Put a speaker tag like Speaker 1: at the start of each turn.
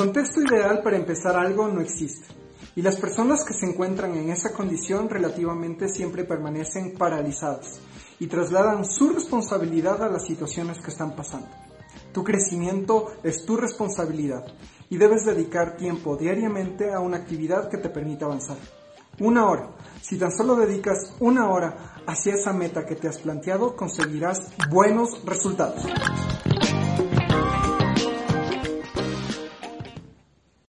Speaker 1: Contexto ideal para empezar algo no existe. Y las personas que se encuentran en esa condición relativamente siempre permanecen paralizadas y trasladan su responsabilidad a las situaciones que están pasando. Tu crecimiento es tu responsabilidad y debes dedicar tiempo diariamente a una actividad que te permita avanzar. Una hora. Si tan solo dedicas una hora hacia esa meta que te has planteado, conseguirás buenos resultados.